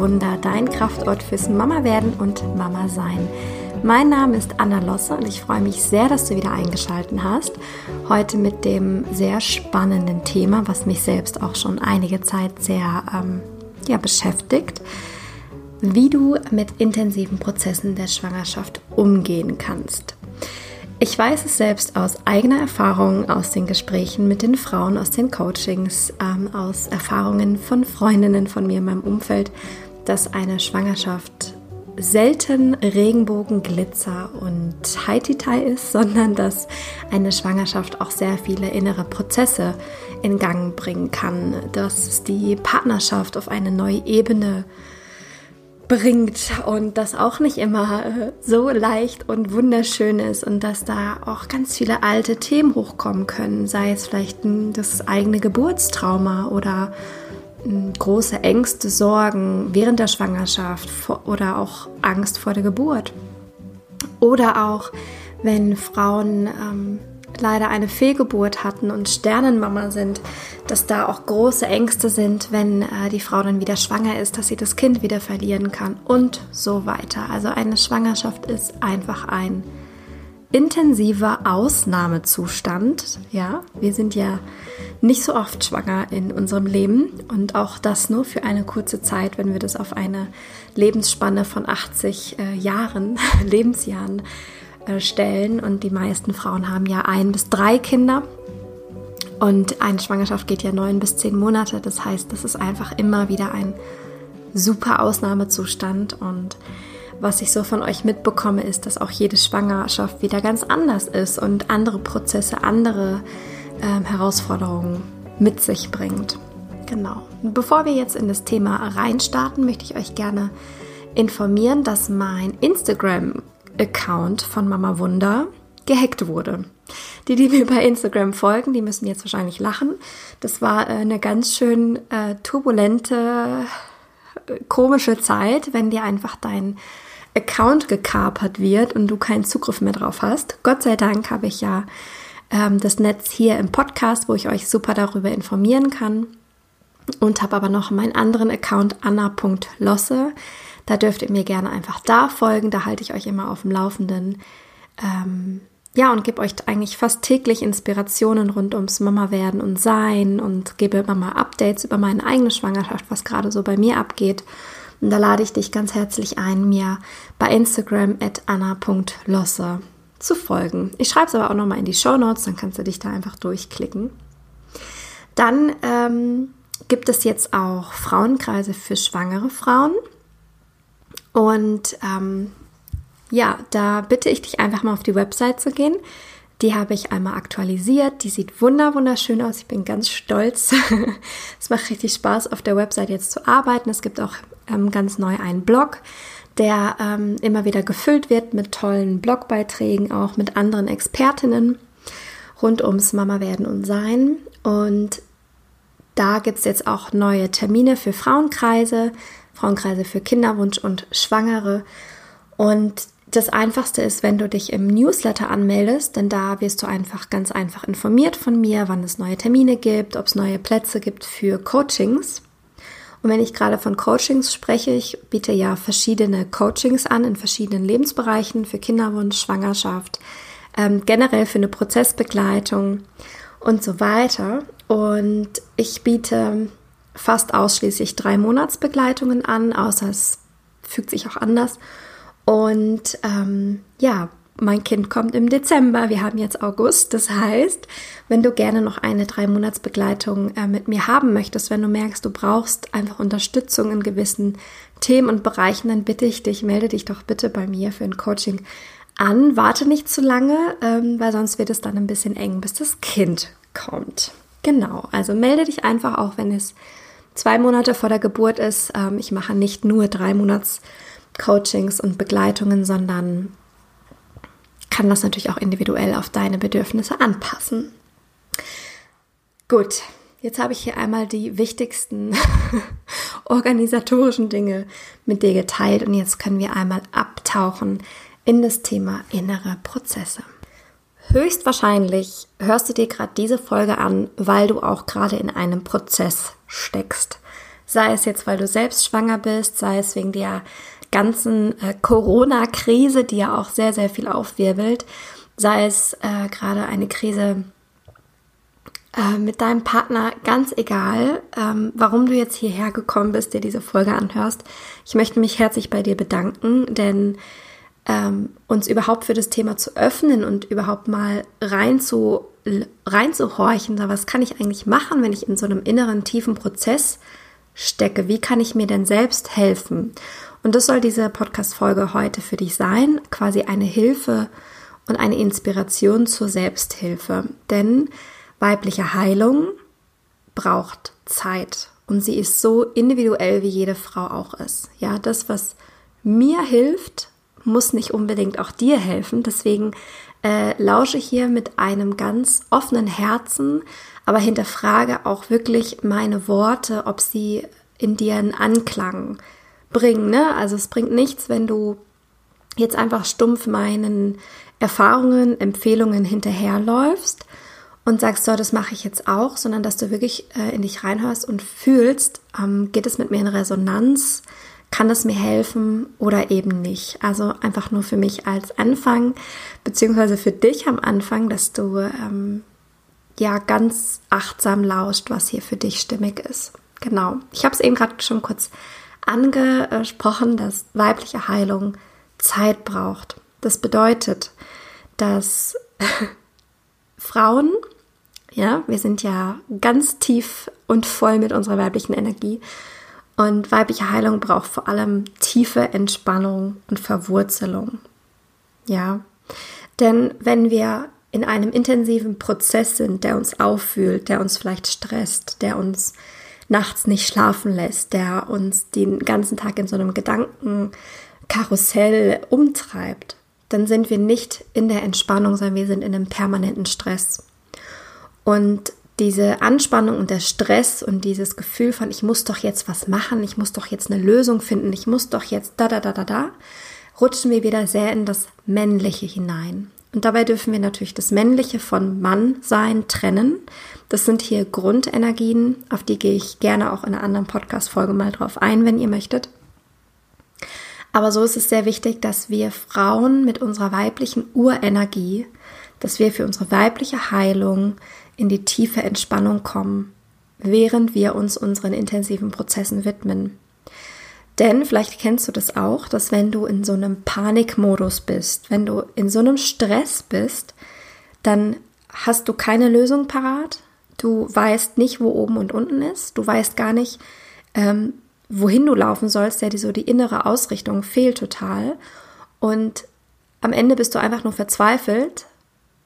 Wunder, dein Kraftort fürs Mama werden und Mama sein. Mein Name ist Anna Losse und ich freue mich sehr, dass du wieder eingeschaltet hast. Heute mit dem sehr spannenden Thema, was mich selbst auch schon einige Zeit sehr ähm, ja, beschäftigt, wie du mit intensiven Prozessen der Schwangerschaft umgehen kannst. Ich weiß es selbst aus eigener Erfahrung, aus den Gesprächen mit den Frauen, aus den Coachings, ähm, aus Erfahrungen von Freundinnen von mir in meinem Umfeld, dass eine Schwangerschaft selten Regenbogen, Glitzer und Haititai ist, sondern dass eine Schwangerschaft auch sehr viele innere Prozesse in Gang bringen kann, dass die Partnerschaft auf eine neue Ebene bringt und das auch nicht immer äh, so leicht und wunderschön ist und dass da auch ganz viele alte Themen hochkommen können, sei es vielleicht das eigene Geburtstrauma oder große Ängste, Sorgen während der Schwangerschaft oder auch Angst vor der Geburt. Oder auch, wenn Frauen ähm, leider eine Fehlgeburt hatten und Sternenmama sind, dass da auch große Ängste sind, wenn äh, die Frau dann wieder schwanger ist, dass sie das Kind wieder verlieren kann und so weiter. Also eine Schwangerschaft ist einfach ein intensiver Ausnahmezustand. Ja, wir sind ja nicht so oft schwanger in unserem Leben und auch das nur für eine kurze Zeit, wenn wir das auf eine Lebensspanne von 80 äh, Jahren, Lebensjahren äh, stellen. Und die meisten Frauen haben ja ein bis drei Kinder. Und eine Schwangerschaft geht ja neun bis zehn Monate. Das heißt, das ist einfach immer wieder ein super Ausnahmezustand. Und was ich so von euch mitbekomme, ist, dass auch jede Schwangerschaft wieder ganz anders ist und andere Prozesse, andere äh, Herausforderungen mit sich bringt. Genau. bevor wir jetzt in das Thema reinstarten, möchte ich euch gerne informieren, dass mein Instagram Account von Mama Wunder gehackt wurde. Die, die mir bei Instagram folgen, die müssen jetzt wahrscheinlich lachen. Das war äh, eine ganz schön äh, turbulente, komische Zeit, wenn dir einfach dein Account gekapert wird und du keinen Zugriff mehr drauf hast. Gott sei Dank habe ich ja ähm, das Netz hier im Podcast, wo ich euch super darüber informieren kann. Und habe aber noch meinen anderen Account anna.losse. Da dürft ihr mir gerne einfach da folgen. Da halte ich euch immer auf dem Laufenden. Ähm, ja, und gebe euch eigentlich fast täglich Inspirationen rund ums Mama werden und sein und gebe immer mal Updates über meine eigene Schwangerschaft, was gerade so bei mir abgeht. Und da lade ich dich ganz herzlich ein, mir bei Instagram at anna.losse zu folgen. Ich schreibe es aber auch nochmal in die Show Notes, dann kannst du dich da einfach durchklicken. Dann ähm, gibt es jetzt auch Frauenkreise für schwangere Frauen. Und ähm, ja, da bitte ich dich einfach mal auf die Website zu gehen. Die habe ich einmal aktualisiert. Die sieht wunder wunderschön aus. Ich bin ganz stolz. es macht richtig Spaß, auf der Website jetzt zu arbeiten. Es gibt auch ähm, ganz neu einen Blog, der ähm, immer wieder gefüllt wird mit tollen Blogbeiträgen, auch mit anderen Expertinnen rund ums Mama werden und sein. Und da gibt es jetzt auch neue Termine für Frauenkreise. Frauenkreise für Kinderwunsch und Schwangere. Und das Einfachste ist, wenn du dich im Newsletter anmeldest, denn da wirst du einfach ganz einfach informiert von mir, wann es neue Termine gibt, ob es neue Plätze gibt für Coachings. Und wenn ich gerade von Coachings spreche, ich biete ja verschiedene Coachings an in verschiedenen Lebensbereichen für Kinderwunsch, Schwangerschaft, ähm, generell für eine Prozessbegleitung und so weiter. Und ich biete fast ausschließlich drei Monatsbegleitungen an, außer es fügt sich auch anders. Und ähm, ja, mein Kind kommt im Dezember, wir haben jetzt August. Das heißt, wenn du gerne noch eine drei Monatsbegleitung äh, mit mir haben möchtest, wenn du merkst, du brauchst einfach Unterstützung in gewissen Themen und Bereichen, dann bitte ich dich, melde dich doch bitte bei mir für ein Coaching an. Warte nicht zu lange, ähm, weil sonst wird es dann ein bisschen eng, bis das Kind kommt. Genau, also melde dich einfach auch, wenn es zwei Monate vor der Geburt ist. Ähm, ich mache nicht nur drei Monats Coachings und Begleitungen, sondern kann das natürlich auch individuell auf deine Bedürfnisse anpassen. Gut, jetzt habe ich hier einmal die wichtigsten organisatorischen Dinge mit dir geteilt und jetzt können wir einmal abtauchen in das Thema innere Prozesse. Höchstwahrscheinlich hörst du dir gerade diese Folge an, weil du auch gerade in einem Prozess steckst. Sei es jetzt, weil du selbst schwanger bist, sei es wegen der ganzen äh, Corona-Krise, die ja auch sehr, sehr viel aufwirbelt, sei es äh, gerade eine Krise äh, mit deinem Partner, ganz egal, ähm, warum du jetzt hierher gekommen bist, dir diese Folge anhörst. Ich möchte mich herzlich bei dir bedanken, denn ähm, uns überhaupt für das Thema zu öffnen und überhaupt mal rein zu, reinzuhorchen, was kann ich eigentlich machen, wenn ich in so einem inneren tiefen Prozess stecke? Wie kann ich mir denn selbst helfen? Und das soll diese Podcast-Folge heute für dich sein, quasi eine Hilfe und eine Inspiration zur Selbsthilfe. Denn weibliche Heilung braucht Zeit und sie ist so individuell, wie jede Frau auch ist. Ja, das, was mir hilft, muss nicht unbedingt auch dir helfen. Deswegen äh, lausche hier mit einem ganz offenen Herzen, aber hinterfrage auch wirklich meine Worte, ob sie in dir einen Anklang bringen. Ne? Also es bringt nichts, wenn du jetzt einfach stumpf meinen Erfahrungen, Empfehlungen hinterherläufst und sagst, so, das mache ich jetzt auch, sondern dass du wirklich äh, in dich reinhörst und fühlst, ähm, geht es mit mir in Resonanz, kann es mir helfen oder eben nicht. Also einfach nur für mich als Anfang, beziehungsweise für dich am Anfang, dass du ähm, ja ganz achtsam lauscht, was hier für dich stimmig ist. Genau. Ich habe es eben gerade schon kurz angesprochen, dass weibliche Heilung Zeit braucht. Das bedeutet, dass Frauen, ja, wir sind ja ganz tief und voll mit unserer weiblichen Energie, und weibliche Heilung braucht vor allem tiefe Entspannung und Verwurzelung. Ja, denn wenn wir in einem intensiven Prozess sind, der uns auffühlt, der uns vielleicht stresst, der uns nachts nicht schlafen lässt, der uns den ganzen Tag in so einem Gedankenkarussell umtreibt, dann sind wir nicht in der Entspannung, sondern wir sind in einem permanenten Stress. Und diese Anspannung und der Stress und dieses Gefühl von, ich muss doch jetzt was machen, ich muss doch jetzt eine Lösung finden, ich muss doch jetzt da, da, da, da, da, rutschen wir wieder sehr in das Männliche hinein. Und dabei dürfen wir natürlich das Männliche von Mannsein trennen. Das sind hier Grundenergien, auf die gehe ich gerne auch in einer anderen Podcast-Folge mal drauf ein, wenn ihr möchtet. Aber so ist es sehr wichtig, dass wir Frauen mit unserer weiblichen Urenergie, dass wir für unsere weibliche Heilung in die tiefe Entspannung kommen, während wir uns unseren intensiven Prozessen widmen. Denn vielleicht kennst du das auch, dass wenn du in so einem Panikmodus bist, wenn du in so einem Stress bist, dann hast du keine Lösung parat. Du weißt nicht, wo oben und unten ist. Du weißt gar nicht, ähm, wohin du laufen sollst. Ja, die, so die innere Ausrichtung fehlt total. Und am Ende bist du einfach nur verzweifelt,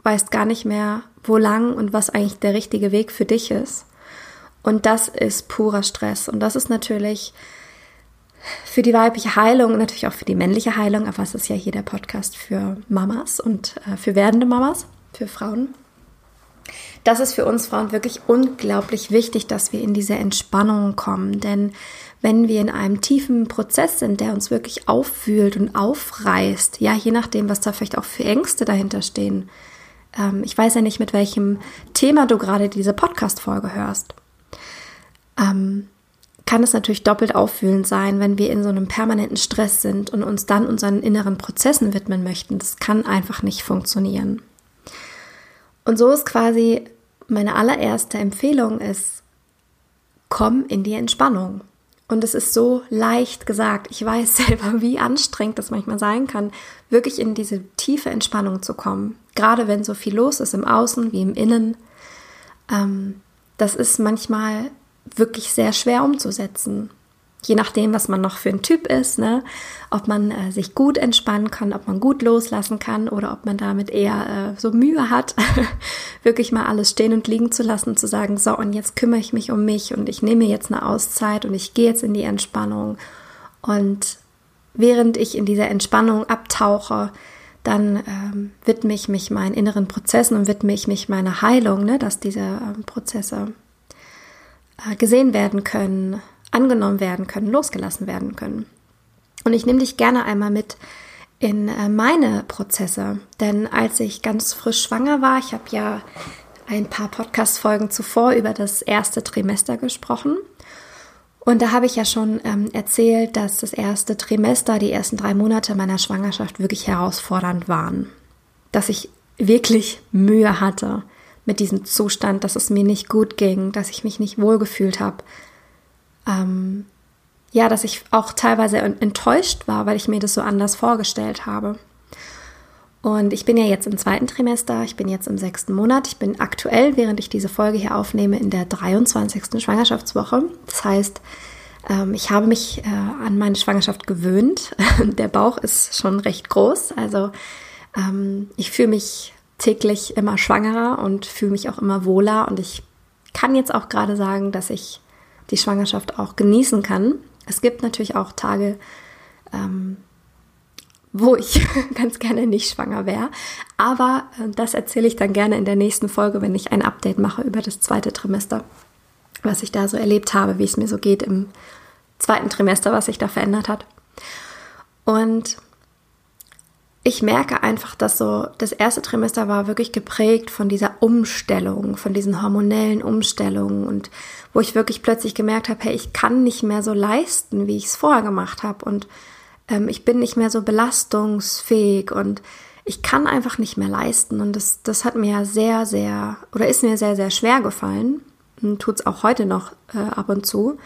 weißt gar nicht mehr, wo lang und was eigentlich der richtige Weg für dich ist. Und das ist purer Stress. Und das ist natürlich für die weibliche Heilung und natürlich auch für die männliche Heilung, aber es ist ja hier der Podcast für Mamas und äh, für werdende Mamas, für Frauen. Das ist für uns Frauen wirklich unglaublich wichtig, dass wir in diese Entspannung kommen. Denn wenn wir in einem tiefen Prozess sind, der uns wirklich auffühlt und aufreißt, ja, je nachdem, was da vielleicht auch für Ängste dahinter stehen, ähm, ich weiß ja nicht, mit welchem Thema du gerade diese Podcast-Folge hörst. Ähm, kann es natürlich doppelt auffühlend sein, wenn wir in so einem permanenten Stress sind und uns dann unseren inneren Prozessen widmen möchten. Das kann einfach nicht funktionieren. Und so ist quasi meine allererste Empfehlung ist, komm in die Entspannung. Und es ist so leicht gesagt. Ich weiß selber, wie anstrengend das manchmal sein kann, wirklich in diese tiefe Entspannung zu kommen. Gerade wenn so viel los ist im Außen wie im Innen. Ähm, das ist manchmal wirklich sehr schwer umzusetzen je nachdem, was man noch für ein Typ ist, ne? ob man äh, sich gut entspannen kann, ob man gut loslassen kann oder ob man damit eher äh, so Mühe hat, wirklich mal alles stehen und liegen zu lassen, zu sagen, so und jetzt kümmere ich mich um mich und ich nehme jetzt eine Auszeit und ich gehe jetzt in die Entspannung und während ich in dieser Entspannung abtauche, dann ähm, widme ich mich meinen inneren Prozessen und widme ich mich meiner Heilung, ne, dass diese ähm, Prozesse gesehen werden können, angenommen werden können, losgelassen werden können. Und ich nehme dich gerne einmal mit in äh, meine Prozesse, denn als ich ganz frisch schwanger war, ich habe ja ein paar Podcast-Folgen zuvor über das erste Trimester gesprochen. Und da habe ich ja schon ähm, erzählt, dass das erste Trimester, die ersten drei Monate meiner Schwangerschaft wirklich herausfordernd waren. Dass ich wirklich Mühe hatte mit diesem Zustand, dass es mir nicht gut ging, dass ich mich nicht wohlgefühlt habe. Ähm, ja, dass ich auch teilweise enttäuscht war, weil ich mir das so anders vorgestellt habe. Und ich bin ja jetzt im zweiten Trimester, ich bin jetzt im sechsten Monat. Ich bin aktuell, während ich diese Folge hier aufnehme, in der 23. Schwangerschaftswoche. Das heißt, ähm, ich habe mich äh, an meine Schwangerschaft gewöhnt. Der Bauch ist schon recht groß. Also ähm, ich fühle mich täglich immer schwangerer und fühle mich auch immer wohler. Und ich kann jetzt auch gerade sagen, dass ich die Schwangerschaft auch genießen kann. Es gibt natürlich auch Tage, ähm, wo ich ganz gerne nicht schwanger wäre. Aber äh, das erzähle ich dann gerne in der nächsten Folge, wenn ich ein Update mache über das zweite Trimester, was ich da so erlebt habe, wie es mir so geht im zweiten Trimester, was sich da verändert hat. Und ich merke einfach, dass so das erste Trimester war wirklich geprägt von dieser Umstellung, von diesen hormonellen Umstellungen und wo ich wirklich plötzlich gemerkt habe, hey, ich kann nicht mehr so leisten, wie ich es vorher gemacht habe und ähm, ich bin nicht mehr so belastungsfähig und ich kann einfach nicht mehr leisten. Und das, das hat mir sehr, sehr, oder ist mir sehr, sehr schwer gefallen und tut es auch heute noch äh, ab und zu,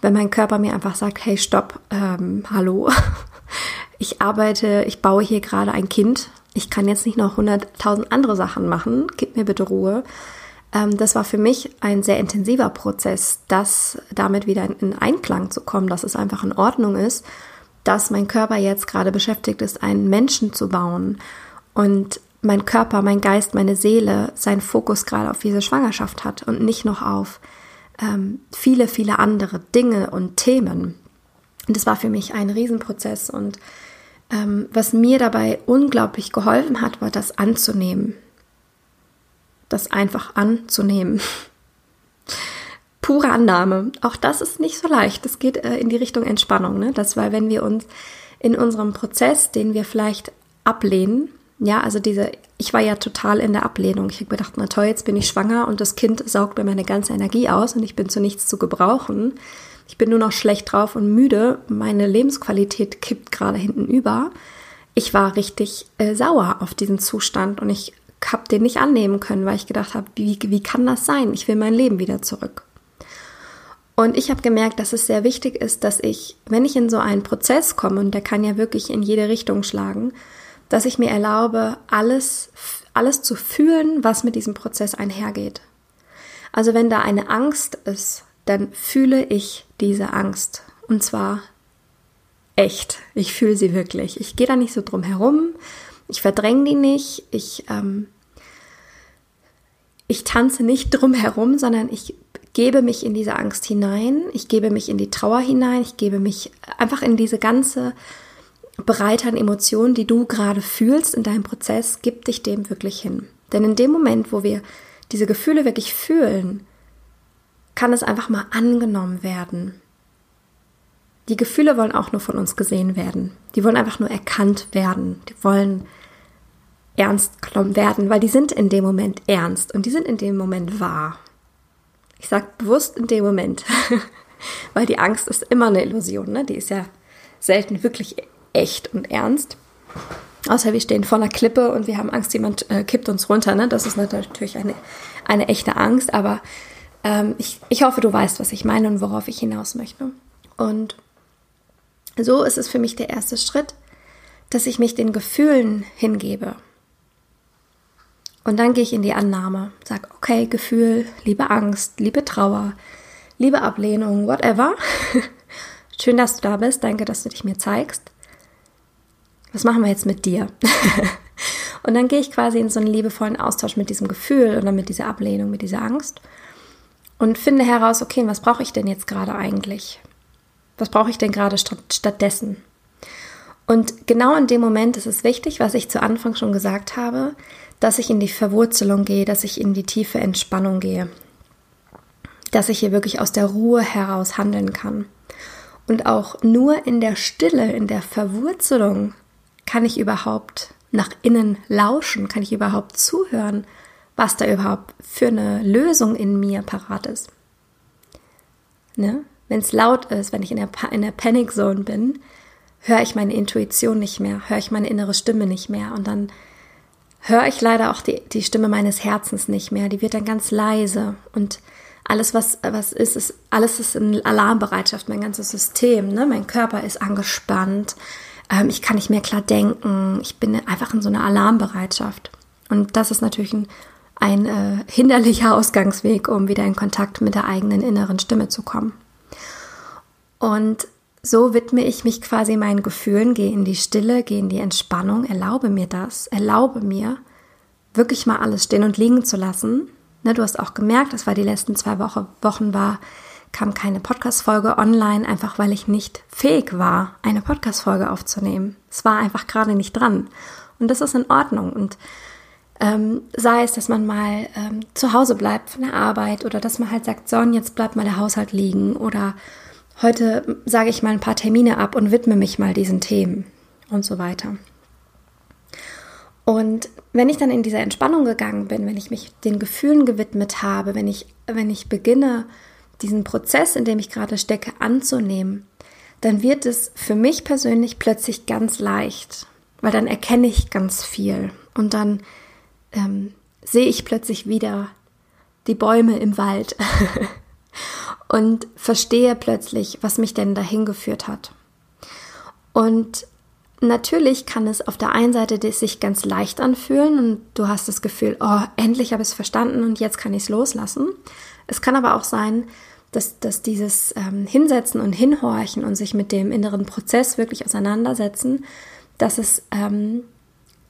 wenn mein Körper mir einfach sagt, hey, stopp, ähm, hallo, ich arbeite, ich baue hier gerade ein Kind, ich kann jetzt nicht noch hunderttausend andere Sachen machen, gib mir bitte Ruhe. Ähm, das war für mich ein sehr intensiver Prozess, das damit wieder in, in Einklang zu kommen, dass es einfach in Ordnung ist dass mein Körper jetzt gerade beschäftigt ist, einen Menschen zu bauen und mein Körper, mein Geist, meine Seele seinen Fokus gerade auf diese Schwangerschaft hat und nicht noch auf ähm, viele, viele andere Dinge und Themen. Und das war für mich ein Riesenprozess und ähm, was mir dabei unglaublich geholfen hat, war das anzunehmen. Das einfach anzunehmen pure Annahme. Auch das ist nicht so leicht. Das geht äh, in die Richtung Entspannung. Ne? Das war, wenn wir uns in unserem Prozess, den wir vielleicht ablehnen, ja, also diese, ich war ja total in der Ablehnung. Ich habe gedacht, na toll, jetzt bin ich schwanger und das Kind saugt mir meine ganze Energie aus und ich bin zu nichts zu gebrauchen. Ich bin nur noch schlecht drauf und müde. Meine Lebensqualität kippt gerade hinten über. Ich war richtig äh, sauer auf diesen Zustand und ich habe den nicht annehmen können, weil ich gedacht habe, wie, wie kann das sein? Ich will mein Leben wieder zurück. Und ich habe gemerkt, dass es sehr wichtig ist, dass ich, wenn ich in so einen Prozess komme, und der kann ja wirklich in jede Richtung schlagen, dass ich mir erlaube, alles, alles zu fühlen, was mit diesem Prozess einhergeht. Also wenn da eine Angst ist, dann fühle ich diese Angst. Und zwar echt. Ich fühle sie wirklich. Ich gehe da nicht so drum herum. Ich verdränge die nicht. Ich, ähm, ich tanze nicht drum herum, sondern ich gebe mich in diese Angst hinein, ich gebe mich in die Trauer hinein, ich gebe mich einfach in diese ganze Breite an Emotionen, die du gerade fühlst in deinem Prozess, gib dich dem wirklich hin. Denn in dem Moment, wo wir diese Gefühle wirklich fühlen, kann es einfach mal angenommen werden. Die Gefühle wollen auch nur von uns gesehen werden. Die wollen einfach nur erkannt werden. Die wollen ernst genommen werden, weil die sind in dem Moment ernst und die sind in dem Moment wahr. Ich sage bewusst in dem Moment, weil die Angst ist immer eine Illusion, ne? Die ist ja selten wirklich echt und ernst. Außer wir stehen vor einer Klippe und wir haben Angst, jemand äh, kippt uns runter. Ne? Das ist natürlich eine, eine echte Angst, aber ähm, ich, ich hoffe, du weißt, was ich meine und worauf ich hinaus möchte. Und so ist es für mich der erste Schritt, dass ich mich den Gefühlen hingebe. Und dann gehe ich in die Annahme, sage, okay, Gefühl, liebe Angst, liebe Trauer, liebe Ablehnung, whatever. Schön, dass du da bist. Danke, dass du dich mir zeigst. Was machen wir jetzt mit dir? und dann gehe ich quasi in so einen liebevollen Austausch mit diesem Gefühl oder mit dieser Ablehnung, mit dieser Angst und finde heraus, okay, was brauche ich denn jetzt gerade eigentlich? Was brauche ich denn gerade stattdessen? Und genau in dem Moment ist es wichtig, was ich zu Anfang schon gesagt habe, dass ich in die Verwurzelung gehe, dass ich in die tiefe Entspannung gehe, dass ich hier wirklich aus der Ruhe heraus handeln kann. Und auch nur in der Stille, in der Verwurzelung kann ich überhaupt nach innen lauschen, kann ich überhaupt zuhören, was da überhaupt für eine Lösung in mir parat ist. Ne? wenn es laut ist, wenn ich in der, in der Panic Zone bin, höre ich meine Intuition nicht mehr, höre ich meine innere Stimme nicht mehr und dann höre ich leider auch die, die Stimme meines Herzens nicht mehr. Die wird dann ganz leise und alles, was, was ist, ist, alles ist in Alarmbereitschaft, mein ganzes System, ne? mein Körper ist angespannt, ähm, ich kann nicht mehr klar denken, ich bin einfach in so einer Alarmbereitschaft. Und das ist natürlich ein, ein äh, hinderlicher Ausgangsweg, um wieder in Kontakt mit der eigenen inneren Stimme zu kommen. Und so widme ich mich quasi meinen Gefühlen, gehe in die Stille, gehe in die Entspannung, erlaube mir das, erlaube mir, wirklich mal alles stehen und liegen zu lassen. Ne, du hast auch gemerkt, das war die letzten zwei Woche, Wochen war, kam keine Podcast-Folge online, einfach weil ich nicht fähig war, eine Podcast-Folge aufzunehmen. Es war einfach gerade nicht dran. Und das ist in Ordnung. Und ähm, sei es, dass man mal ähm, zu Hause bleibt von der Arbeit oder dass man halt sagt, so, jetzt bleibt mal der Haushalt liegen oder heute sage ich mal ein paar Termine ab und widme mich mal diesen Themen und so weiter. Und wenn ich dann in diese Entspannung gegangen bin, wenn ich mich den Gefühlen gewidmet habe, wenn ich, wenn ich beginne, diesen Prozess, in dem ich gerade stecke, anzunehmen, dann wird es für mich persönlich plötzlich ganz leicht, weil dann erkenne ich ganz viel und dann ähm, sehe ich plötzlich wieder die Bäume im Wald und verstehe plötzlich, was mich denn dahin geführt hat. Und natürlich kann es auf der einen Seite sich ganz leicht anfühlen und du hast das Gefühl, oh, endlich habe ich es verstanden und jetzt kann ich es loslassen. Es kann aber auch sein, dass, dass dieses ähm, Hinsetzen und Hinhorchen und sich mit dem inneren Prozess wirklich auseinandersetzen, dass es ähm,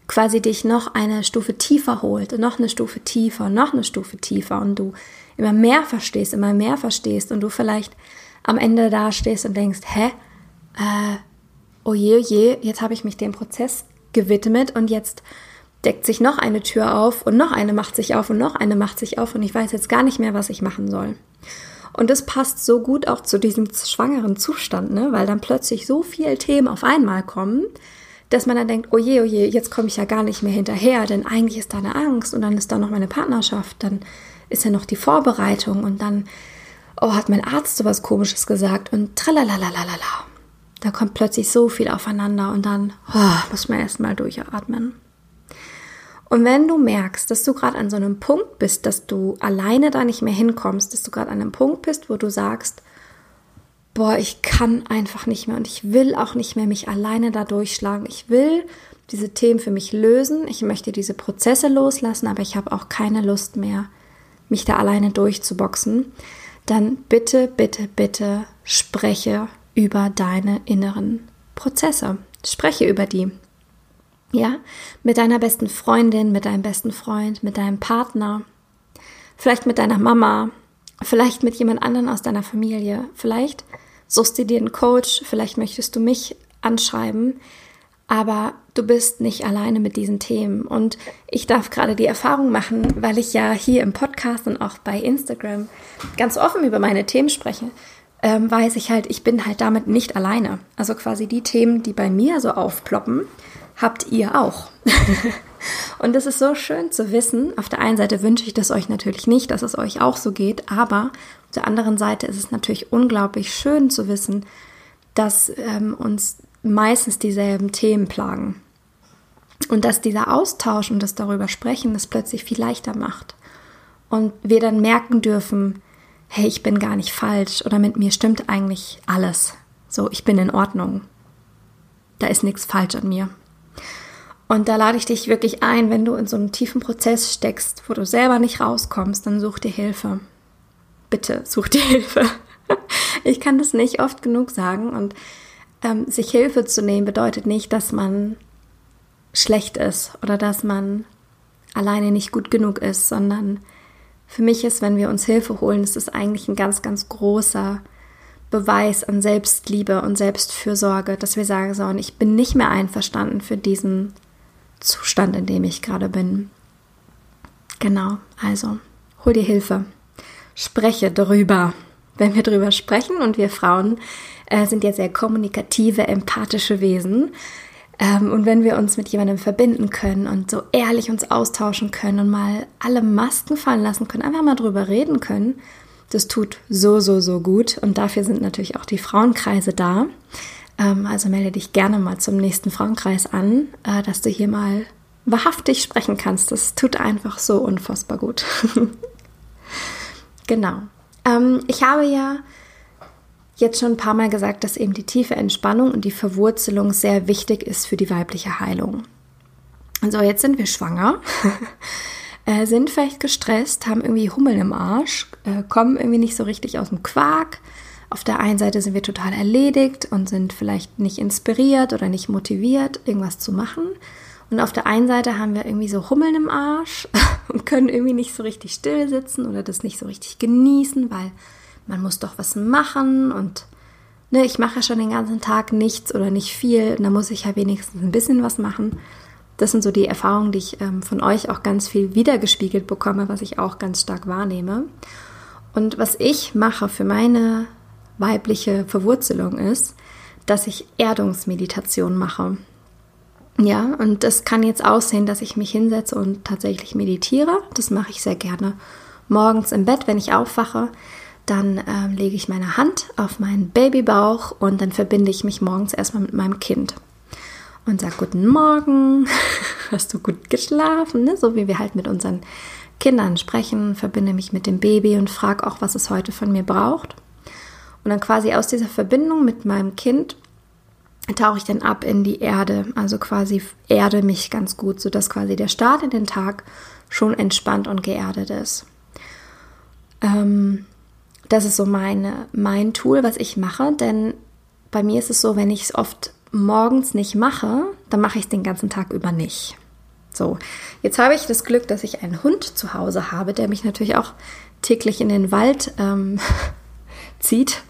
quasi dich noch eine Stufe tiefer holt, noch eine Stufe tiefer, noch eine Stufe tiefer und du immer mehr verstehst, immer mehr verstehst und du vielleicht am Ende da stehst und denkst, hä, äh, oh je, oh je, jetzt habe ich mich dem Prozess gewidmet und jetzt deckt sich noch eine Tür auf und noch eine macht sich auf und noch eine macht sich auf und ich weiß jetzt gar nicht mehr, was ich machen soll. Und das passt so gut auch zu diesem schwangeren Zustand, ne? weil dann plötzlich so viele Themen auf einmal kommen, dass man dann denkt, oh je, oh je, jetzt komme ich ja gar nicht mehr hinterher, denn eigentlich ist da eine Angst und dann ist da noch meine Partnerschaft, dann ist ja noch die Vorbereitung und dann, oh, hat mein Arzt sowas komisches gesagt und tralalalalala. Da kommt plötzlich so viel aufeinander und dann oh, muss man erstmal durchatmen. Und wenn du merkst, dass du gerade an so einem Punkt bist, dass du alleine da nicht mehr hinkommst, dass du gerade an einem Punkt bist, wo du sagst, boah, ich kann einfach nicht mehr und ich will auch nicht mehr mich alleine da durchschlagen. Ich will diese Themen für mich lösen. Ich möchte diese Prozesse loslassen, aber ich habe auch keine Lust mehr, mich da alleine durchzuboxen. Dann bitte, bitte, bitte spreche über deine inneren Prozesse. Spreche über die. Ja, mit deiner besten Freundin, mit deinem besten Freund, mit deinem Partner, vielleicht mit deiner Mama, vielleicht mit jemand anderen aus deiner Familie, vielleicht suchst du dir einen Coach, vielleicht möchtest du mich anschreiben, aber du bist nicht alleine mit diesen Themen. Und ich darf gerade die Erfahrung machen, weil ich ja hier im Podcast und auch bei Instagram ganz offen über meine Themen spreche, ähm, weiß ich halt, ich bin halt damit nicht alleine. Also quasi die Themen, die bei mir so aufploppen, habt ihr auch. und es ist so schön zu wissen. Auf der einen Seite wünsche ich das euch natürlich nicht, dass es euch auch so geht, aber auf der anderen Seite ist es natürlich unglaublich schön zu wissen, dass ähm, uns meistens dieselben Themen plagen. Und dass dieser Austausch und das darüber sprechen das plötzlich viel leichter macht. Und wir dann merken dürfen, hey, ich bin gar nicht falsch oder mit mir stimmt eigentlich alles. So, ich bin in Ordnung. Da ist nichts falsch an mir. Und da lade ich dich wirklich ein, wenn du in so einem tiefen Prozess steckst, wo du selber nicht rauskommst, dann such dir Hilfe. Bitte such dir Hilfe. Ich kann das nicht oft genug sagen. Und ähm, sich Hilfe zu nehmen bedeutet nicht, dass man schlecht ist oder dass man alleine nicht gut genug ist, sondern für mich ist, wenn wir uns Hilfe holen, ist es eigentlich ein ganz, ganz großer Beweis an Selbstliebe und Selbstfürsorge, dass wir sagen so, und ich bin nicht mehr einverstanden für diesen Zustand, in dem ich gerade bin. Genau, also hol dir Hilfe. Spreche darüber. Wenn wir darüber sprechen und wir Frauen äh, sind ja sehr kommunikative, empathische Wesen, ähm, und wenn wir uns mit jemandem verbinden können und so ehrlich uns austauschen können und mal alle Masken fallen lassen können, einfach mal drüber reden können, Das tut so, so, so gut. Und dafür sind natürlich auch die Frauenkreise da. Ähm, also melde dich gerne mal zum nächsten Frauenkreis an, äh, dass du hier mal wahrhaftig sprechen kannst. Das tut einfach so unfassbar gut. genau. Ähm, ich habe ja jetzt schon ein paar Mal gesagt, dass eben die tiefe Entspannung und die Verwurzelung sehr wichtig ist für die weibliche Heilung. Also jetzt sind wir schwanger, äh, sind vielleicht gestresst, haben irgendwie Hummel im Arsch, äh, kommen irgendwie nicht so richtig aus dem Quark. Auf der einen Seite sind wir total erledigt und sind vielleicht nicht inspiriert oder nicht motiviert, irgendwas zu machen. Und auf der einen Seite haben wir irgendwie so Hummeln im Arsch und können irgendwie nicht so richtig still sitzen oder das nicht so richtig genießen, weil man muss doch was machen und ne, ich mache schon den ganzen Tag nichts oder nicht viel, da muss ich ja wenigstens ein bisschen was machen. Das sind so die Erfahrungen, die ich ähm, von euch auch ganz viel wiedergespiegelt bekomme, was ich auch ganz stark wahrnehme. Und was ich mache für meine weibliche Verwurzelung ist, dass ich Erdungsmeditation mache. Ja, und das kann jetzt aussehen, dass ich mich hinsetze und tatsächlich meditiere. Das mache ich sehr gerne morgens im Bett, wenn ich aufwache dann ähm, lege ich meine Hand auf meinen Babybauch und dann verbinde ich mich morgens erstmal mit meinem Kind und sage Guten Morgen, hast du gut geschlafen? Ne? So wie wir halt mit unseren Kindern sprechen, verbinde mich mit dem Baby und frage auch, was es heute von mir braucht. Und dann quasi aus dieser Verbindung mit meinem Kind tauche ich dann ab in die Erde, also quasi erde mich ganz gut, sodass quasi der Start in den Tag schon entspannt und geerdet ist. Ähm, das ist so meine, mein Tool, was ich mache, denn bei mir ist es so, wenn ich es oft morgens nicht mache, dann mache ich es den ganzen Tag über nicht. So, jetzt habe ich das Glück, dass ich einen Hund zu Hause habe, der mich natürlich auch täglich in den Wald ähm, zieht.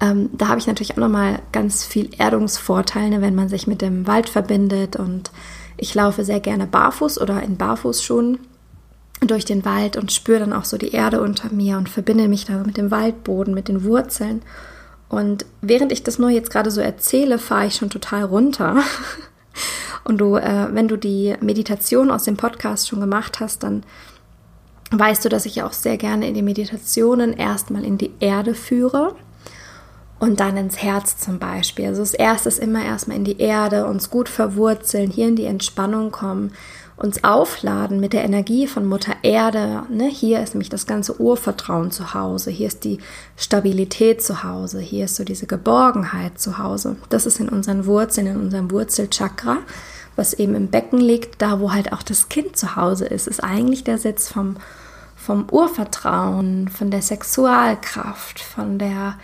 Ähm, da habe ich natürlich auch nochmal ganz viel Erdungsvorteile, wenn man sich mit dem Wald verbindet und ich laufe sehr gerne barfuß oder in Barfußschuhen durch den Wald und spüre dann auch so die Erde unter mir und verbinde mich da mit dem Waldboden, mit den Wurzeln. Und während ich das nur jetzt gerade so erzähle, fahre ich schon total runter. Und du, äh, wenn du die Meditation aus dem Podcast schon gemacht hast, dann weißt du, dass ich auch sehr gerne in die Meditationen erstmal in die Erde führe und dann ins Herz zum Beispiel. Also das erste ist immer erstmal in die Erde, uns gut verwurzeln, hier in die Entspannung kommen uns aufladen mit der Energie von Mutter Erde. Ne? Hier ist nämlich das ganze Urvertrauen zu Hause, hier ist die Stabilität zu Hause, hier ist so diese Geborgenheit zu Hause. Das ist in unseren Wurzeln, in unserem Wurzelchakra, was eben im Becken liegt, da wo halt auch das Kind zu Hause ist, ist eigentlich der Sitz vom, vom Urvertrauen, von der Sexualkraft, von der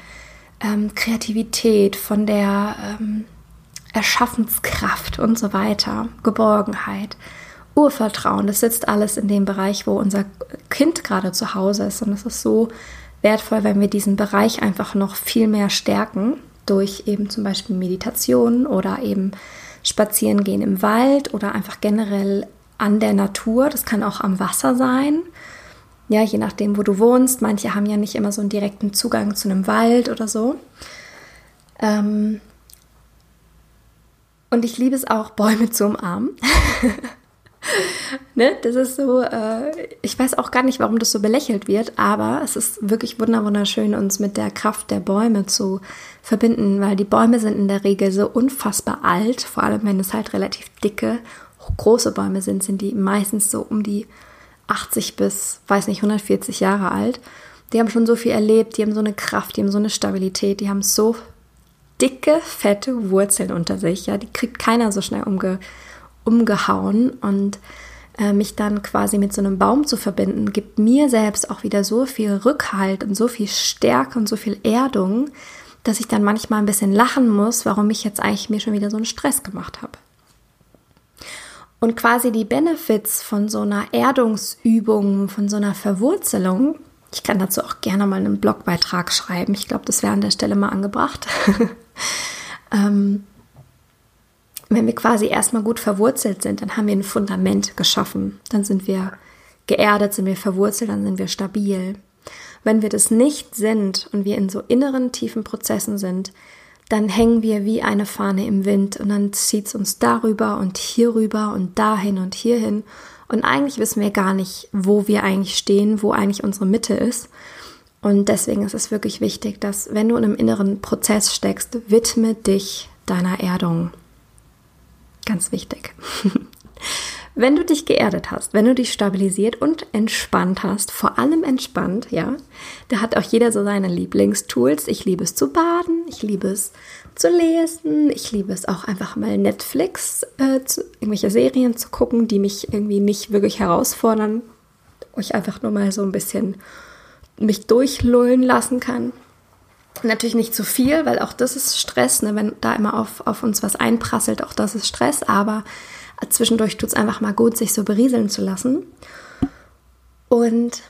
ähm, Kreativität, von der ähm, Erschaffenskraft und so weiter, Geborgenheit. Urvertrauen, das sitzt alles in dem Bereich, wo unser Kind gerade zu Hause ist. Und es ist so wertvoll, wenn wir diesen Bereich einfach noch viel mehr stärken durch eben zum Beispiel Meditation oder eben spazieren gehen im Wald oder einfach generell an der Natur. Das kann auch am Wasser sein. Ja, je nachdem, wo du wohnst. Manche haben ja nicht immer so einen direkten Zugang zu einem Wald oder so. Ähm und ich liebe es auch, Bäume zu umarmen. ne? Das ist so, äh, ich weiß auch gar nicht, warum das so belächelt wird, aber es ist wirklich wunderschön, uns mit der Kraft der Bäume zu verbinden, weil die Bäume sind in der Regel so unfassbar alt, vor allem wenn es halt relativ dicke, große Bäume sind, sind die meistens so um die 80 bis, weiß nicht, 140 Jahre alt. Die haben schon so viel erlebt, die haben so eine Kraft, die haben so eine Stabilität, die haben so dicke, fette Wurzeln unter sich, ja, die kriegt keiner so schnell umge umgehauen und äh, mich dann quasi mit so einem Baum zu verbinden, gibt mir selbst auch wieder so viel Rückhalt und so viel Stärke und so viel Erdung, dass ich dann manchmal ein bisschen lachen muss, warum ich jetzt eigentlich mir schon wieder so einen Stress gemacht habe. Und quasi die Benefits von so einer Erdungsübung, von so einer Verwurzelung, ich kann dazu auch gerne mal einen Blogbeitrag schreiben. Ich glaube, das wäre an der Stelle mal angebracht. ähm, wenn wir quasi erstmal gut verwurzelt sind, dann haben wir ein Fundament geschaffen. Dann sind wir geerdet, sind wir verwurzelt, dann sind wir stabil. Wenn wir das nicht sind und wir in so inneren tiefen Prozessen sind, dann hängen wir wie eine Fahne im Wind und dann zieht es uns darüber und hierüber und dahin und hierhin. Und eigentlich wissen wir gar nicht, wo wir eigentlich stehen, wo eigentlich unsere Mitte ist. Und deswegen ist es wirklich wichtig, dass wenn du in einem inneren Prozess steckst, widme dich deiner Erdung. Ganz wichtig. wenn du dich geerdet hast, wenn du dich stabilisiert und entspannt hast, vor allem entspannt, ja, da hat auch jeder so seine Lieblingstools. Ich liebe es zu baden, ich liebe es zu lesen, ich liebe es auch einfach mal Netflix, äh, zu, irgendwelche Serien zu gucken, die mich irgendwie nicht wirklich herausfordern, wo ich einfach nur mal so ein bisschen mich durchlullen lassen kann. Natürlich nicht zu viel, weil auch das ist Stress, ne? wenn da immer auf, auf uns was einprasselt, auch das ist Stress, aber zwischendurch tut es einfach mal gut, sich so berieseln zu lassen. Und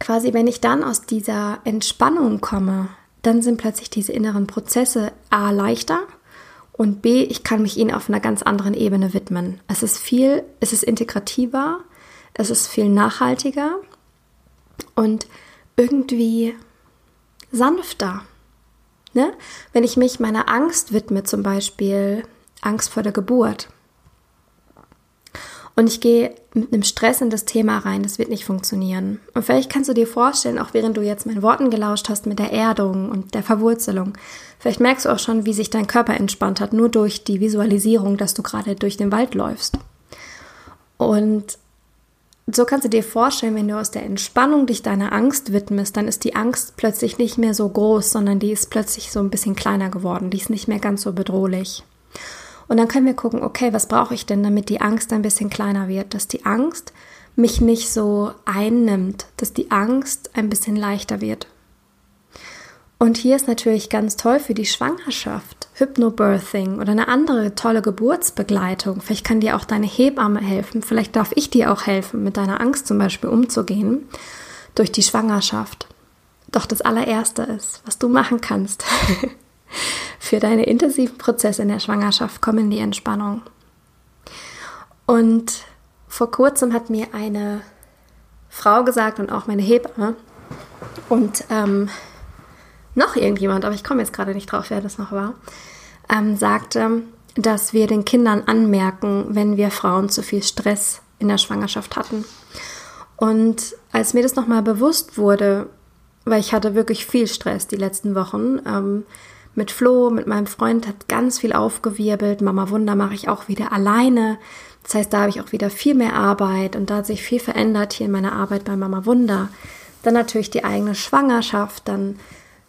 quasi, wenn ich dann aus dieser Entspannung komme, dann sind plötzlich diese inneren Prozesse A leichter und B, ich kann mich ihnen auf einer ganz anderen Ebene widmen. Es ist viel, es ist integrativer, es ist viel nachhaltiger und irgendwie sanfter. Ne? Wenn ich mich meiner Angst widme, zum Beispiel Angst vor der Geburt, und ich gehe mit einem Stress in das Thema rein, das wird nicht funktionieren. Und vielleicht kannst du dir vorstellen, auch während du jetzt meinen Worten gelauscht hast mit der Erdung und der Verwurzelung, vielleicht merkst du auch schon, wie sich dein Körper entspannt hat, nur durch die Visualisierung, dass du gerade durch den Wald läufst. Und so kannst du dir vorstellen, wenn du aus der Entspannung dich deiner Angst widmest, dann ist die Angst plötzlich nicht mehr so groß, sondern die ist plötzlich so ein bisschen kleiner geworden. Die ist nicht mehr ganz so bedrohlich. Und dann können wir gucken, okay, was brauche ich denn, damit die Angst ein bisschen kleiner wird, dass die Angst mich nicht so einnimmt, dass die Angst ein bisschen leichter wird. Und hier ist natürlich ganz toll für die Schwangerschaft, Hypnobirthing oder eine andere tolle Geburtsbegleitung. Vielleicht kann dir auch deine Hebamme helfen. Vielleicht darf ich dir auch helfen, mit deiner Angst zum Beispiel umzugehen durch die Schwangerschaft. Doch das allererste ist, was du machen kannst für deine intensiven Prozesse in der Schwangerschaft, komm in die Entspannung. Und vor kurzem hat mir eine Frau gesagt und auch meine Hebamme und ähm, noch irgendjemand, aber ich komme jetzt gerade nicht drauf, wer das noch war, ähm, sagte, dass wir den Kindern anmerken, wenn wir Frauen zu viel Stress in der Schwangerschaft hatten. Und als mir das nochmal bewusst wurde, weil ich hatte wirklich viel Stress die letzten Wochen, ähm, mit Flo, mit meinem Freund hat ganz viel aufgewirbelt. Mama Wunder mache ich auch wieder alleine. Das heißt, da habe ich auch wieder viel mehr Arbeit und da hat sich viel verändert hier in meiner Arbeit bei Mama Wunder. Dann natürlich die eigene Schwangerschaft, dann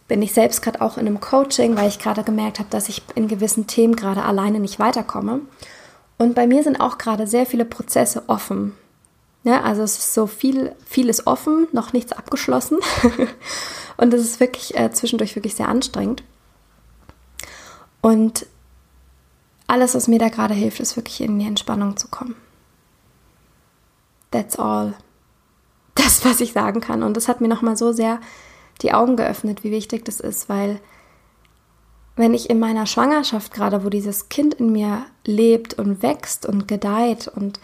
bin ich selbst gerade auch in einem Coaching, weil ich gerade gemerkt habe, dass ich in gewissen Themen gerade alleine nicht weiterkomme. Und bei mir sind auch gerade sehr viele Prozesse offen. Ja, also es ist so viel, vieles offen, noch nichts abgeschlossen. und es ist wirklich äh, zwischendurch wirklich sehr anstrengend. Und alles, was mir da gerade hilft, ist wirklich in die Entspannung zu kommen. That's all. Das, was ich sagen kann. Und das hat mir nochmal so sehr die Augen geöffnet, wie wichtig das ist, weil wenn ich in meiner Schwangerschaft gerade, wo dieses Kind in mir lebt und wächst und gedeiht und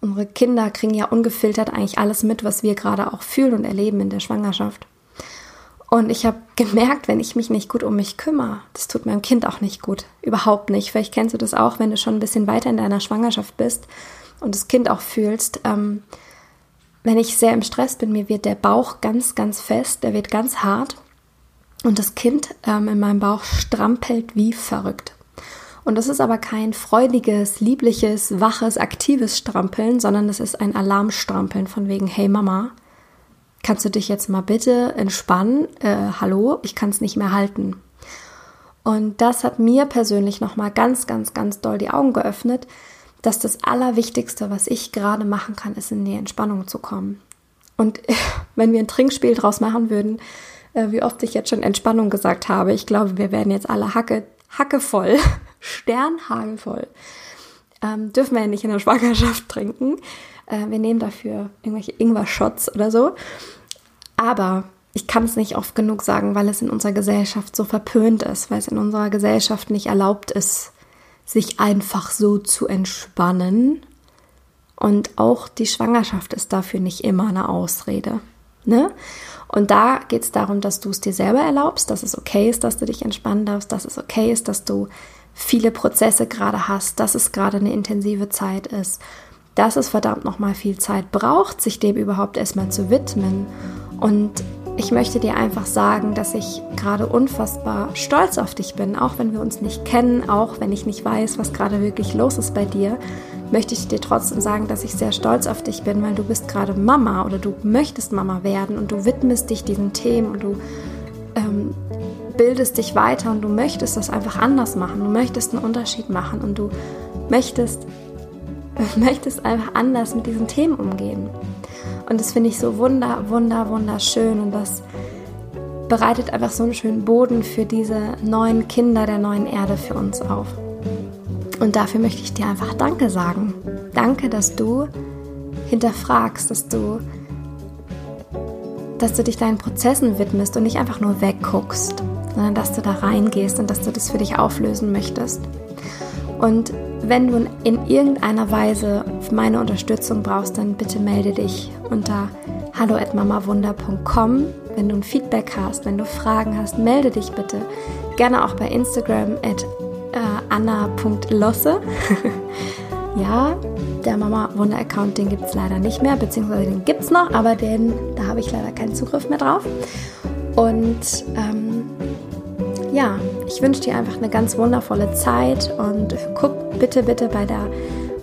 unsere Kinder kriegen ja ungefiltert eigentlich alles mit, was wir gerade auch fühlen und erleben in der Schwangerschaft. Und ich habe gemerkt, wenn ich mich nicht gut um mich kümmere, das tut meinem Kind auch nicht gut. Überhaupt nicht. Vielleicht kennst du das auch, wenn du schon ein bisschen weiter in deiner Schwangerschaft bist und das Kind auch fühlst. Ähm, wenn ich sehr im Stress bin, mir wird der Bauch ganz, ganz fest, der wird ganz hart und das Kind ähm, in meinem Bauch strampelt wie verrückt. Und das ist aber kein freudiges, liebliches, waches, aktives Strampeln, sondern das ist ein Alarmstrampeln von wegen, hey Mama, kannst du dich jetzt mal bitte entspannen? Äh, hallo, ich kann es nicht mehr halten. Und das hat mir persönlich nochmal ganz, ganz, ganz doll die Augen geöffnet, dass das Allerwichtigste, was ich gerade machen kann, ist in die Entspannung zu kommen. Und wenn wir ein Trinkspiel draus machen würden, äh, wie oft ich jetzt schon Entspannung gesagt habe, ich glaube, wir werden jetzt alle Hacke, Hacke voll, Sternhagelvoll. Ähm, dürfen wir ja nicht in der Schwangerschaft trinken. Äh, wir nehmen dafür irgendwelche Ingwer-Shots oder so. Aber ich kann es nicht oft genug sagen, weil es in unserer Gesellschaft so verpönt ist, weil es in unserer Gesellschaft nicht erlaubt ist, sich einfach so zu entspannen. Und auch die Schwangerschaft ist dafür nicht immer eine Ausrede. Ne? Und da geht es darum, dass du es dir selber erlaubst, dass es okay ist, dass du dich entspannen darfst, dass es okay ist, dass du viele Prozesse gerade hast, dass es gerade eine intensive Zeit ist, dass es verdammt nochmal viel Zeit braucht, sich dem überhaupt erstmal zu widmen und ich möchte dir einfach sagen, dass ich gerade unfassbar stolz auf dich bin, auch wenn wir uns nicht kennen, auch wenn ich nicht weiß, was gerade wirklich los ist bei dir, möchte ich dir trotzdem sagen, dass ich sehr stolz auf dich bin, weil du bist gerade Mama oder du möchtest Mama werden und du widmest dich diesen Themen und du ähm, bildest dich weiter und du möchtest das einfach anders machen. Du möchtest einen Unterschied machen und du möchtest, möchtest einfach anders mit diesen Themen umgehen. Und das finde ich so wunder, wunder, wunderschön und das bereitet einfach so einen schönen Boden für diese neuen Kinder der neuen Erde für uns auf. Und dafür möchte ich dir einfach Danke sagen. Danke, dass du hinterfragst, dass du, dass du dich deinen Prozessen widmest und nicht einfach nur wegguckst, sondern dass du da reingehst und dass du das für dich auflösen möchtest. Und wenn du in irgendeiner Weise meine Unterstützung brauchst, dann bitte melde dich unter hallo@mamawunder.com. Wenn du ein Feedback hast, wenn du Fragen hast, melde dich bitte gerne auch bei Instagram at äh, anna.losse. ja, der Mama Wunder Account, den gibt es leider nicht mehr, beziehungsweise den gibt es noch, aber den, da habe ich leider keinen Zugriff mehr drauf. Und ähm, ja, ich wünsche dir einfach eine ganz wundervolle Zeit und guck bitte, bitte bei der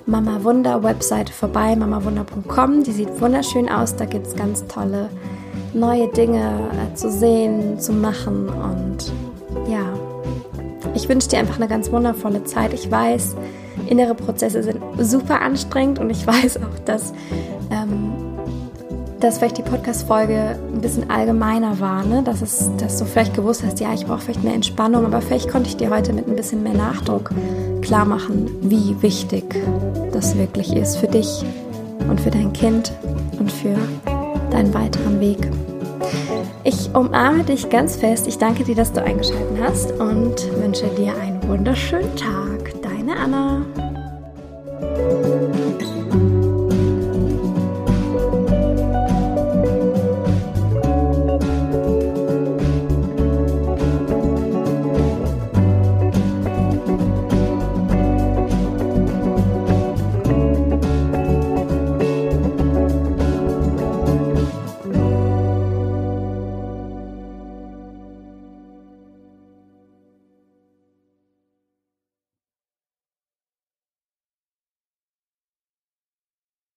Mama Wunder Webseite vorbei, mamawunder.com. Die sieht wunderschön aus. Da gibt es ganz tolle neue Dinge äh, zu sehen, zu machen. Und ja, ich wünsche dir einfach eine ganz wundervolle Zeit. Ich weiß, innere Prozesse sind super anstrengend und ich weiß auch, dass ähm, dass vielleicht die Podcast-Folge ein bisschen allgemeiner war, ne? dass, es, dass du vielleicht gewusst hast, ja, ich brauche vielleicht mehr Entspannung, aber vielleicht konnte ich dir heute mit ein bisschen mehr Nachdruck klar machen, wie wichtig das wirklich ist für dich und für dein Kind und für deinen weiteren Weg. Ich umarme dich ganz fest. Ich danke dir, dass du eingeschaltet hast und wünsche dir einen wunderschönen Tag. Deine Anna.